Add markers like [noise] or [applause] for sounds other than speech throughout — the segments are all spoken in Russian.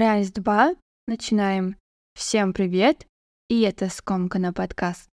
Раз, два, начинаем. Всем привет, и это Скомкана подкаст.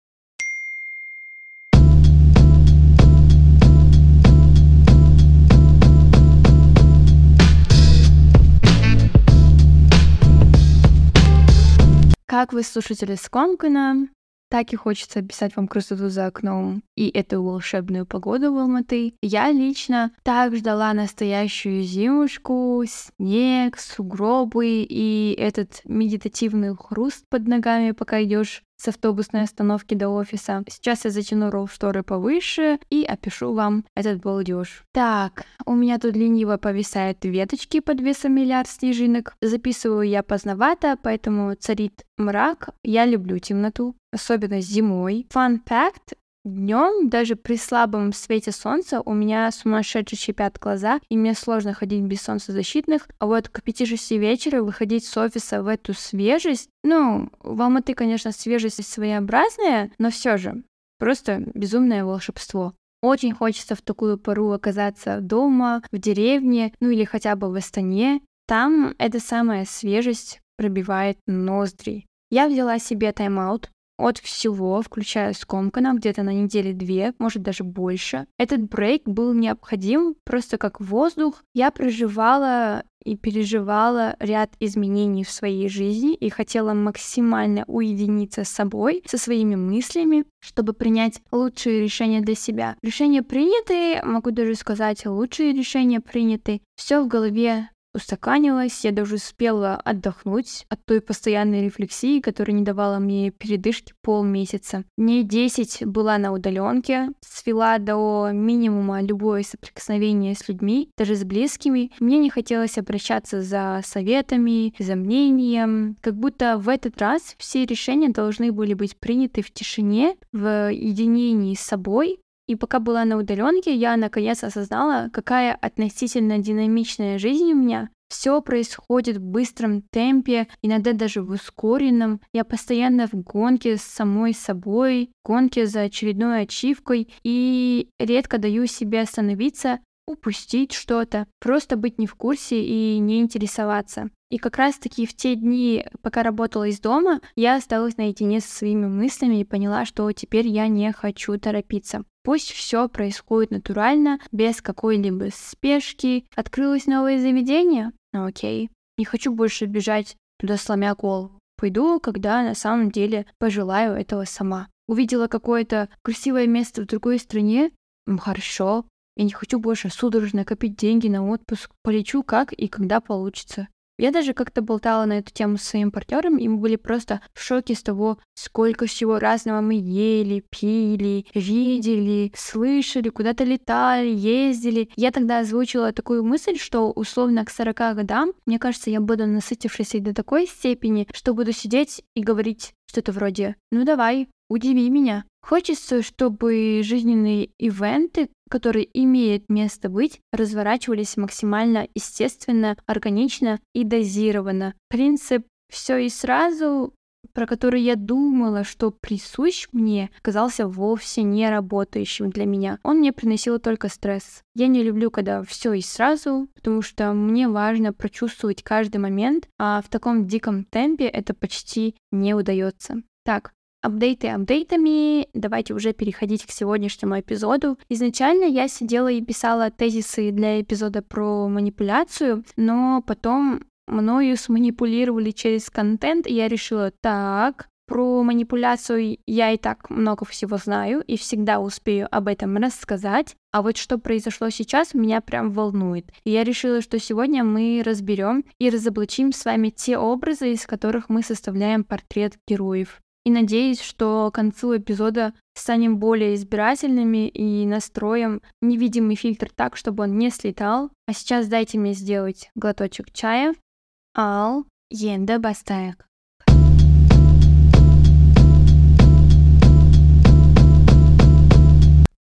Как вы слушатели Скомкана, так и хочется описать вам красоту за окном и эту волшебную погоду в Алматы. Я лично так ждала настоящую зимушку, снег, сугробы и этот медитативный хруст под ногами, пока идешь с автобусной остановки до офиса. Сейчас я затяну ролл шторы повыше и опишу вам этот балдеж. Так, у меня тут лениво повисают веточки под весом миллиард снежинок. Записываю я поздновато, поэтому царит мрак. Я люблю темноту, особенно зимой. Fun fact, Днем, даже при слабом свете солнца, у меня сумасшедшие щипят глаза, и мне сложно ходить без солнцезащитных. А вот к 5-6 вечера выходить с офиса в эту свежесть, ну, в Алматы, конечно, свежесть своеобразная, но все же, просто безумное волшебство. Очень хочется в такую пору оказаться дома, в деревне, ну или хотя бы в Астане. Там эта самая свежесть пробивает ноздри. Я взяла себе тайм-аут, от всего, включая скомкана, где-то на неделе две, может даже больше. Этот брейк был необходим просто как воздух. Я проживала и переживала ряд изменений в своей жизни и хотела максимально уединиться с собой, со своими мыслями, чтобы принять лучшие решения для себя. Решения приняты, могу даже сказать, лучшие решения приняты. Все в голове устаканилась, я даже успела отдохнуть от той постоянной рефлексии, которая не давала мне передышки полмесяца. Дней 10 была на удаленке, свела до минимума любое соприкосновение с людьми, даже с близкими. Мне не хотелось обращаться за советами, за мнением, как будто в этот раз все решения должны были быть приняты в тишине, в единении с собой, и пока была на удаленке, я наконец осознала, какая относительно динамичная жизнь у меня. Все происходит в быстром темпе, иногда даже в ускоренном. Я постоянно в гонке с самой собой, гонке за очередной ачивкой и редко даю себе остановиться, упустить что-то, просто быть не в курсе и не интересоваться. И как раз-таки в те дни, пока работала из дома, я осталась наедине со своими мыслями и поняла, что теперь я не хочу торопиться. Пусть все происходит натурально, без какой-либо спешки. Открылось новое заведение? Ну окей. Не хочу больше бежать туда сломя голову. Пойду, когда на самом деле пожелаю этого сама. Увидела какое-то красивое место в другой стране? Хорошо. Я не хочу больше судорожно копить деньги на отпуск. Полечу как и когда получится. Я даже как-то болтала на эту тему с своим партнером, и мы были просто в шоке с того, сколько всего разного мы ели, пили, видели, слышали, куда-то летали, ездили. Я тогда озвучила такую мысль, что условно к 40 годам, мне кажется, я буду насытившейся до такой степени, что буду сидеть и говорить что-то вроде «Ну давай, удиви меня». Хочется, чтобы жизненные ивенты, которые имеют место быть, разворачивались максимально естественно, органично и дозированно. Принцип все и сразу про который я думала, что присущ мне, казался вовсе не работающим для меня. Он мне приносил только стресс. Я не люблю, когда все и сразу, потому что мне важно прочувствовать каждый момент, а в таком диком темпе это почти не удается. Так, апдейты апдейтами, давайте уже переходить к сегодняшнему эпизоду. Изначально я сидела и писала тезисы для эпизода про манипуляцию, но потом мною сманипулировали через контент, и я решила, так, про манипуляцию я и так много всего знаю и всегда успею об этом рассказать. А вот что произошло сейчас, меня прям волнует. И я решила, что сегодня мы разберем и разоблачим с вами те образы, из которых мы составляем портрет героев. И надеюсь, что к концу эпизода станем более избирательными и настроим невидимый фильтр так, чтобы он не слетал. А сейчас дайте мне сделать глоточек чая. Ал енді бастайық.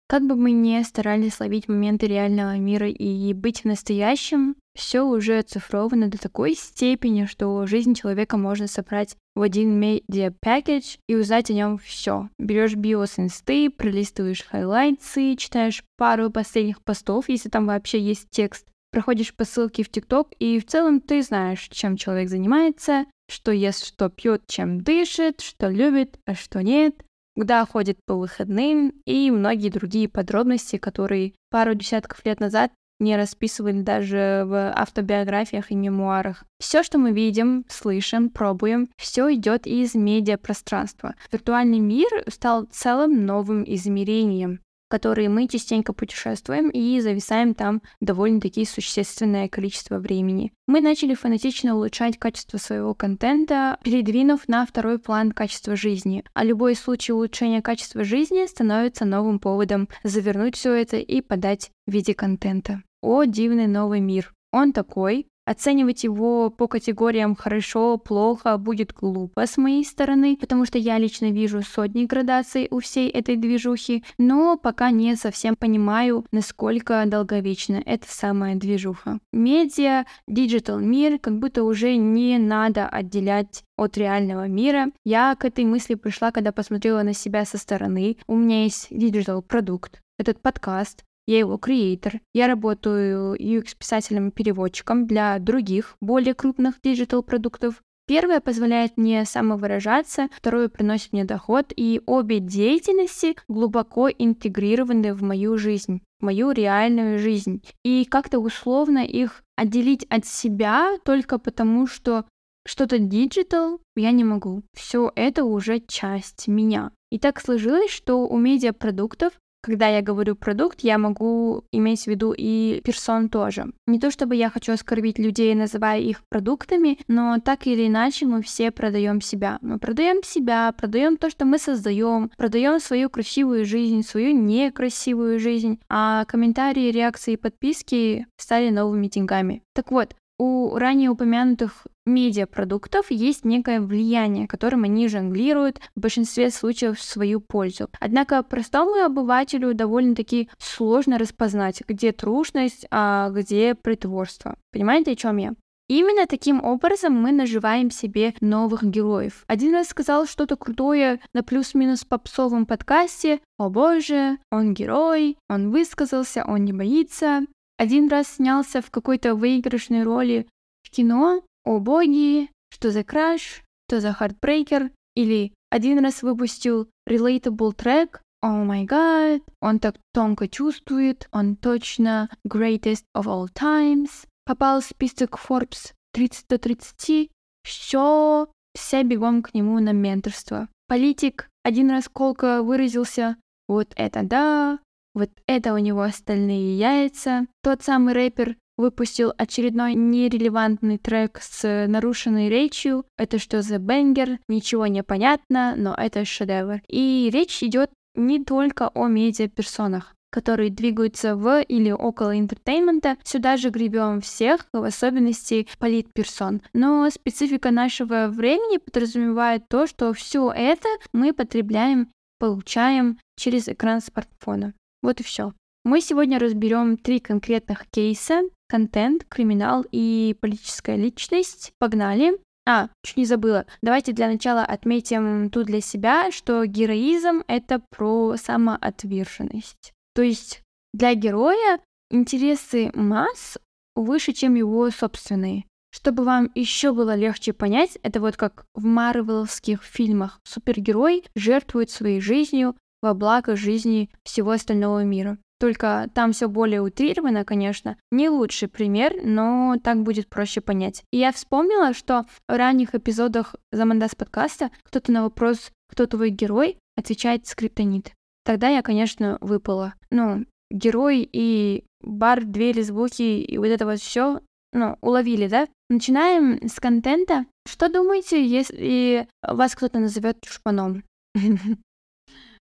Как бы мы ни старались ловить моменты реального мира и быть настоящим, все уже оцифровано до такой степени, что жизнь человека можно собрать в один media package и узнать о нем все. Берешь био с инсты, пролистываешь highlights ы, читаешь пару последних постов, если там вообще есть текст, проходишь по ссылке в TikTok, и в целом ты знаешь, чем человек занимается, что ест, что пьет, чем дышит, что любит, а что нет, куда ходит по выходным и многие другие подробности, которые пару десятков лет назад не расписывали даже в автобиографиях и мемуарах. Все, что мы видим, слышим, пробуем, все идет из медиапространства. Виртуальный мир стал целым новым измерением которые мы частенько путешествуем и зависаем там довольно-таки существенное количество времени. Мы начали фанатично улучшать качество своего контента, передвинув на второй план качество жизни. А любой случай улучшения качества жизни становится новым поводом завернуть все это и подать в виде контента. О, дивный новый мир! Он такой, Оценивать его по категориям хорошо, плохо будет глупо с моей стороны, потому что я лично вижу сотни градаций у всей этой движухи, но пока не совсем понимаю, насколько долговечна эта самая движуха. Медиа, digital мир как будто уже не надо отделять от реального мира. Я к этой мысли пришла, когда посмотрела на себя со стороны. У меня есть digital продукт, этот подкаст, я его creator. Я работаю UX-писателем-переводчиком для других, более крупных digital-продуктов. Первое позволяет мне самовыражаться, второе приносит мне доход, и обе деятельности глубоко интегрированы в мою жизнь, в мою реальную жизнь. И как-то условно их отделить от себя только потому, что что-то digital я не могу. Все это уже часть меня. И так сложилось, что у медиапродуктов когда я говорю продукт, я могу иметь в виду и персон тоже. Не то чтобы я хочу оскорбить людей, называя их продуктами, но так или иначе мы все продаем себя. Мы продаем себя, продаем то, что мы создаем, продаем свою красивую жизнь, свою некрасивую жизнь, а комментарии, реакции и подписки стали новыми деньгами. Так вот, у ранее упомянутых медиапродуктов есть некое влияние, которым они жонглируют в большинстве случаев в свою пользу. Однако простому обывателю довольно-таки сложно распознать, где трушность, а где притворство. Понимаете, о чем я? Именно таким образом мы наживаем себе новых героев. Один раз сказал что-то крутое на плюс-минус попсовом подкасте. О боже, он герой, он высказался, он не боится. Один раз снялся в какой-то выигрышной роли в кино, о боги, что за crush, что за heartbreaker, или один раз выпустил relatable трек, oh my god, он так тонко чувствует, он точно greatest of all times, попал в список Forbes 30 до 30, все, все бегом к нему на менторство. Политик один раз колко выразился, вот это да, вот это у него стальные яйца. Тот самый рэпер выпустил очередной нерелевантный трек с нарушенной речью. Это что за banger? Ничего не понятно, но это шедевр. И речь идет не только о медиаперсонах которые двигаются в или около entertainment а, сюда же гребем всех, в особенности политперсон. Но специфика нашего времени подразумевает то, что все это мы потребляем, получаем через экран смартфона. Вот и все. Мы сегодня разберем три конкретных кейса. Контент, криминал и политическая личность. Погнали. А, чуть не забыла. Давайте для начала отметим тут для себя, что героизм — это про самоотверженность. То есть для героя интересы масс выше, чем его собственные. Чтобы вам еще было легче понять, это вот как в марвеловских фильмах. Супергерой жертвует своей жизнью во благо жизни всего остального мира. Только там все более утрировано, конечно. Не лучший пример, но так будет проще понять. И я вспомнила, что в ранних эпизодах Замандас подкаста кто-то на вопрос «Кто твой герой?» отвечает скриптонит. Тогда я, конечно, выпала. Ну, герой и бар, двери, звуки и вот это вот все, ну, уловили, да? Начинаем с контента. Что думаете, если вас кто-то назовет шпаном? [laughs]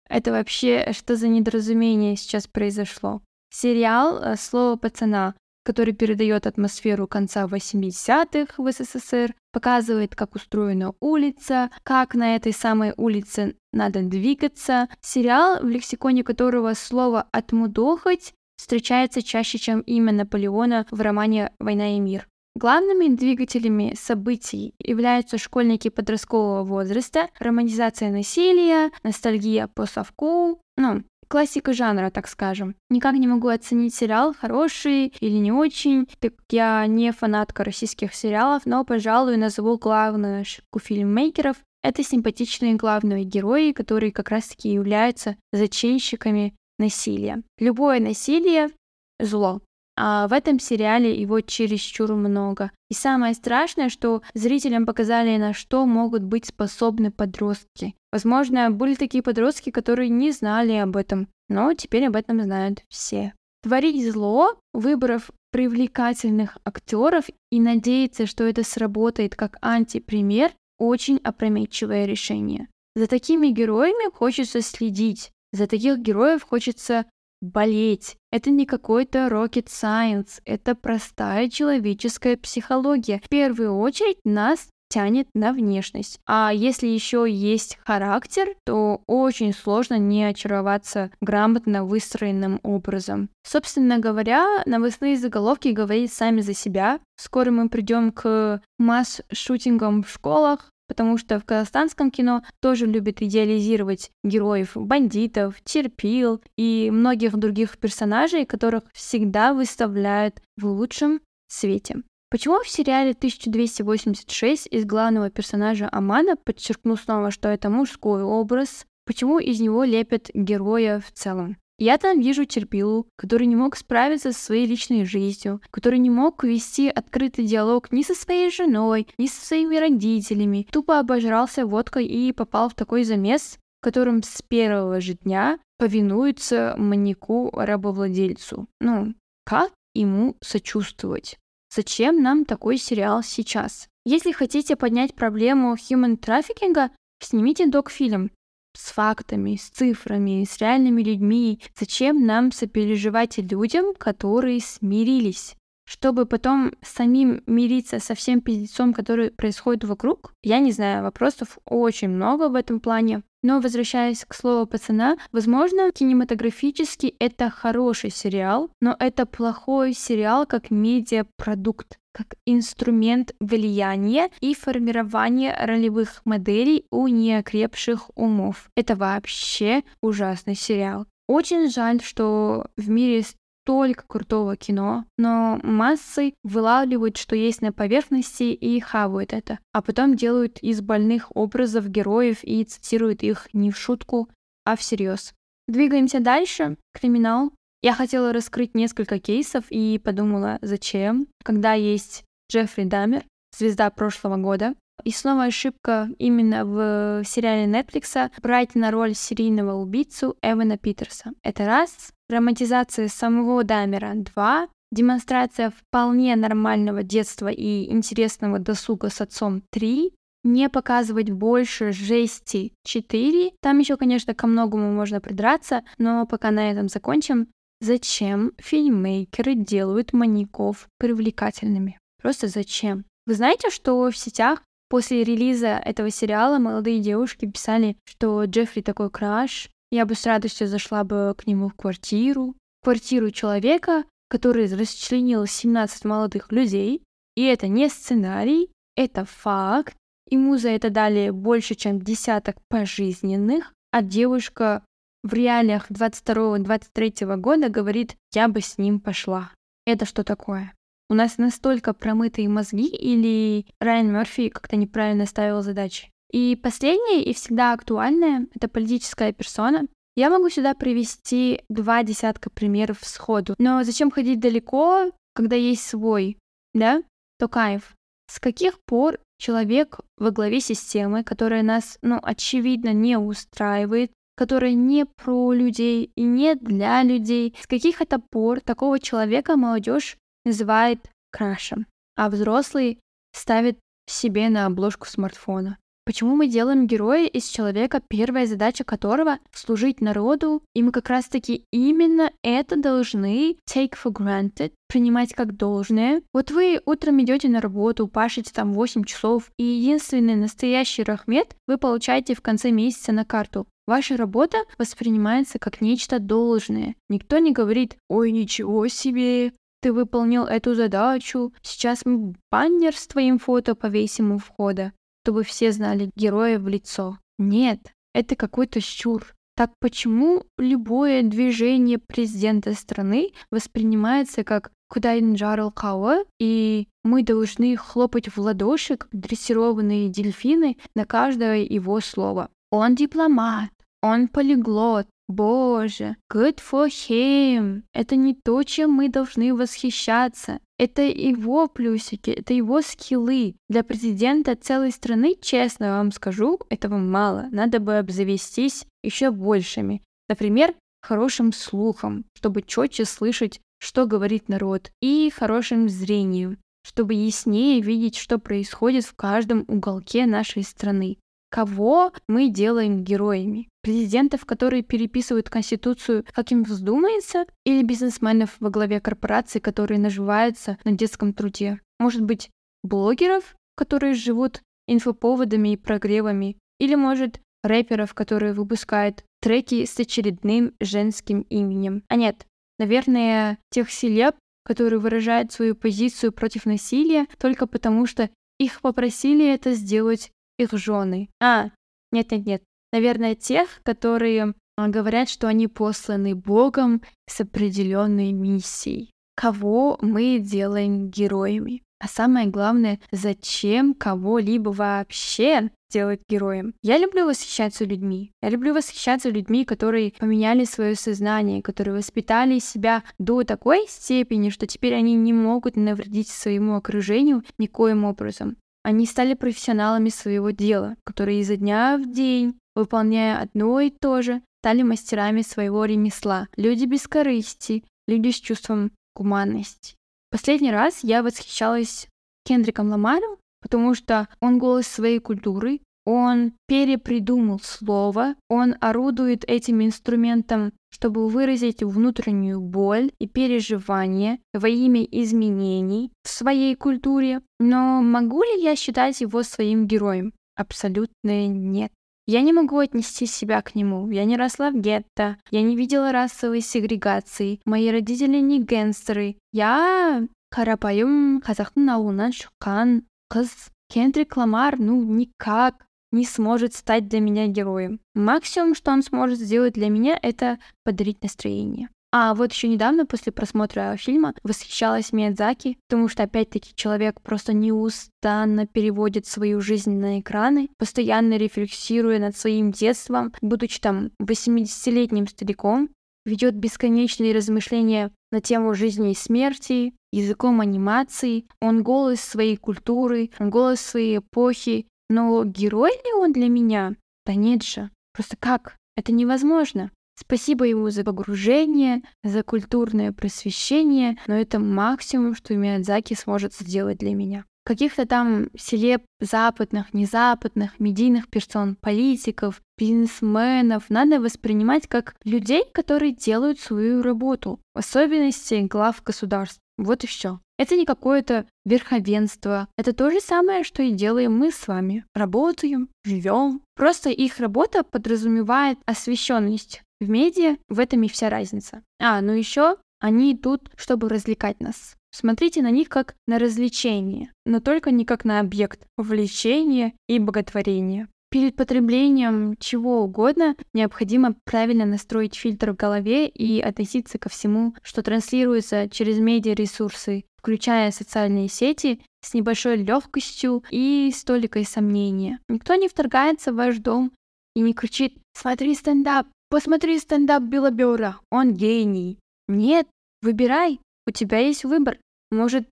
Это вообще что за недоразумение сейчас произошло? Сериал э, «Слово пацана», который передает атмосферу конца 80-х в СССР, показывает, как устроена улица, как на этой самой улице надо двигаться. Сериал, в лексиконе которого слово «отмудохать» встречается чаще, чем имя Наполеона в романе «Война и мир». Главными двигателями событий являются школьники подросткового возраста, романизация насилия, ностальгия по совку, ну, классика жанра, так скажем. Никак не могу оценить сериал, хороший или не очень, так я не фанатка российских сериалов, но, пожалуй, назову главную ошибку фильммейкеров это симпатичные главные герои, которые как раз-таки являются зачинщиками насилия. Любое насилие — зло. А в этом сериале его чересчур много. И самое страшное, что зрителям показали, на что могут быть способны подростки. Возможно, были такие подростки, которые не знали об этом, но теперь об этом знают все. Творить зло, выбрав привлекательных актеров и надеяться, что это сработает как антипример, очень опрометчивое решение. За такими героями хочется следить, за таких героев хочется болеть. Это не какой-то rocket science, это простая человеческая психология. В первую очередь нас тянет на внешность. А если еще есть характер, то очень сложно не очароваться грамотно выстроенным образом. Собственно говоря, новостные заголовки говорят сами за себя. Скоро мы придем к масс-шутингам в школах, потому что в казахстанском кино тоже любят идеализировать героев бандитов, терпил и многих других персонажей, которых всегда выставляют в лучшем свете. Почему в сериале 1286 из главного персонажа Амана, подчеркну снова, что это мужской образ, почему из него лепят героя в целом? Я там вижу терпилу, который не мог справиться со своей личной жизнью, который не мог вести открытый диалог ни со своей женой, ни со своими родителями, тупо обожрался водкой и попал в такой замес, в котором с первого же дня повинуется маньяку-рабовладельцу. Ну, как ему сочувствовать? Зачем нам такой сериал сейчас? Если хотите поднять проблему human трафикинга, снимите док-фильм с фактами, с цифрами, с реальными людьми. Зачем нам сопереживать людям, которые смирились? Чтобы потом самим мириться со всем пиздецом, который происходит вокруг? Я не знаю, вопросов очень много в этом плане. Но возвращаясь к слову пацана, возможно, кинематографически это хороший сериал, но это плохой сериал как медиапродукт как инструмент влияния и формирования ролевых моделей у неокрепших умов. Это вообще ужасный сериал. Очень жаль, что в мире столько крутого кино, но массы вылавливают, что есть на поверхности и хавают это, а потом делают из больных образов героев и цитируют их не в шутку, а всерьез. Двигаемся дальше. Криминал. Я хотела раскрыть несколько кейсов и подумала, зачем, когда есть Джеффри Дамер, звезда прошлого года. И снова ошибка именно в сериале Netflix брать на роль серийного убийцу Эвана Питерса. Это раз. Романтизация самого Дамера. Два. Демонстрация вполне нормального детства и интересного досуга с отцом. Три не показывать больше жести 4. Там еще, конечно, ко многому можно придраться, но пока на этом закончим. Зачем фильммейкеры делают маньяков привлекательными? Просто зачем? Вы знаете, что в сетях после релиза этого сериала молодые девушки писали, что Джеффри такой краш, я бы с радостью зашла бы к нему в квартиру, квартиру человека, который расчленил 17 молодых людей, и это не сценарий, это факт, ему за это дали больше, чем десяток пожизненных, а девушка в реалиях 22-23 года говорит, я бы с ним пошла. Это что такое? У нас настолько промытые мозги или Райан Мерфи как-то неправильно ставил задачи? И последнее и всегда актуальное — это политическая персона. Я могу сюда привести два десятка примеров сходу. Но зачем ходить далеко, когда есть свой, да? Токаев. С каких пор человек во главе системы, которая нас, ну, очевидно, не устраивает, которая не про людей и не для людей. С каких это пор такого человека молодежь называет крашем, а взрослый ставит себе на обложку смартфона? Почему мы делаем героя из человека, первая задача которого — служить народу, и мы как раз-таки именно это должны take for granted, принимать как должное. Вот вы утром идете на работу, пашете там 8 часов, и единственный настоящий рахмет вы получаете в конце месяца на карту. Ваша работа воспринимается как нечто должное. Никто не говорит «Ой, ничего себе, ты выполнил эту задачу, сейчас мы баннер с твоим фото повесим у входа» чтобы все знали героя в лицо. Нет, это какой-то щур. Так почему любое движение президента страны воспринимается как Кудайнджарл Кауа, и мы должны хлопать в ладоши, как дрессированные дельфины, на каждое его слово. Он дипломат, он полиглот, Боже, good for him. Это не то, чем мы должны восхищаться. Это его плюсики, это его скиллы. Для президента целой страны, честно вам скажу, этого мало. Надо бы обзавестись еще большими. Например, хорошим слухом, чтобы четче слышать, что говорит народ, и хорошим зрением, чтобы яснее видеть, что происходит в каждом уголке нашей страны. Кого мы делаем героями? Президентов, которые переписывают Конституцию, как им вздумается, или бизнесменов во главе корпораций, которые наживаются на детском труде? Может быть, блогеров, которые живут инфоповодами и прогревами? Или, может, рэперов, которые выпускают треки с очередным женским именем? А нет, наверное, тех селеб, которые выражают свою позицию против насилия только потому, что их попросили это сделать их жены. А, нет-нет-нет. Наверное, тех, которые а, говорят, что они посланы Богом с определенной миссией. Кого мы делаем героями? А самое главное, зачем кого-либо вообще делать героем? Я люблю восхищаться людьми. Я люблю восхищаться людьми, которые поменяли свое сознание, которые воспитали себя до такой степени, что теперь они не могут навредить своему окружению никоим образом. Они стали профессионалами своего дела, которые изо дня в день, выполняя одно и то же, стали мастерами своего ремесла. Люди без корысти, люди с чувством гуманности. Последний раз я восхищалась Кендриком Ламаром, потому что он голос своей культуры, он перепридумал слово, он орудует этим инструментом, чтобы выразить внутреннюю боль и переживание во имя изменений в своей культуре. Но могу ли я считать его своим героем? Абсолютно нет. Я не могу отнести себя к нему. Я не росла в гетто. Я не видела расовой сегрегации. Мои родители не гангстеры. Я қарапайым қазақтың ауылынан шыққан қыз кендрик ламар ну никак не сможет стать для меня героем. Максимум, что он сможет сделать для меня, это подарить настроение. А вот еще недавно, после просмотра фильма, восхищалась Миядзаки, потому что, опять-таки, человек просто неустанно переводит свою жизнь на экраны, постоянно рефлексируя над своим детством, будучи там 80-летним стариком, ведет бесконечные размышления на тему жизни и смерти, языком анимации, он голос своей культуры, он голос своей эпохи, но герой ли он для меня? Да нет же. Просто как? Это невозможно. Спасибо ему за погружение, за культурное просвещение, но это максимум, что Миядзаки сможет сделать для меня. Каких-то там селеб западных, незападных, медийных персон, политиков, бизнесменов надо воспринимать как людей, которые делают свою работу, в особенности глав государств. Вот и все. Это не какое-то верховенство. Это то же самое, что и делаем мы с вами. Работаем, живем. Просто их работа подразумевает освещенность. В медиа в этом и вся разница. А, ну еще они тут, чтобы развлекать нас. Смотрите на них как на развлечение, но только не как на объект влечения и боготворения. Перед потреблением чего угодно необходимо правильно настроить фильтр в голове и относиться ко всему, что транслируется через медиаресурсы, включая социальные сети, с небольшой легкостью и столикой сомнения. Никто не вторгается в ваш дом и не кричит «Смотри стендап! Посмотри стендап Белобера! Он гений!» Нет, выбирай, у тебя есть выбор. Может,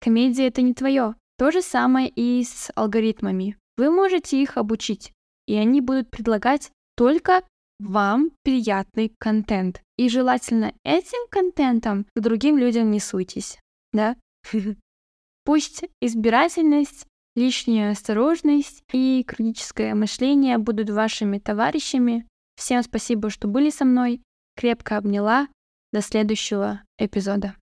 комедия это не твое. То же самое и с алгоритмами. Вы можете их обучить, и они будут предлагать только вам приятный контент. И желательно этим контентом к другим людям не суйтесь, да? [laughs] Пусть избирательность, лишняя осторожность и критическое мышление будут вашими товарищами. Всем спасибо, что были со мной. Крепко обняла. До следующего эпизода.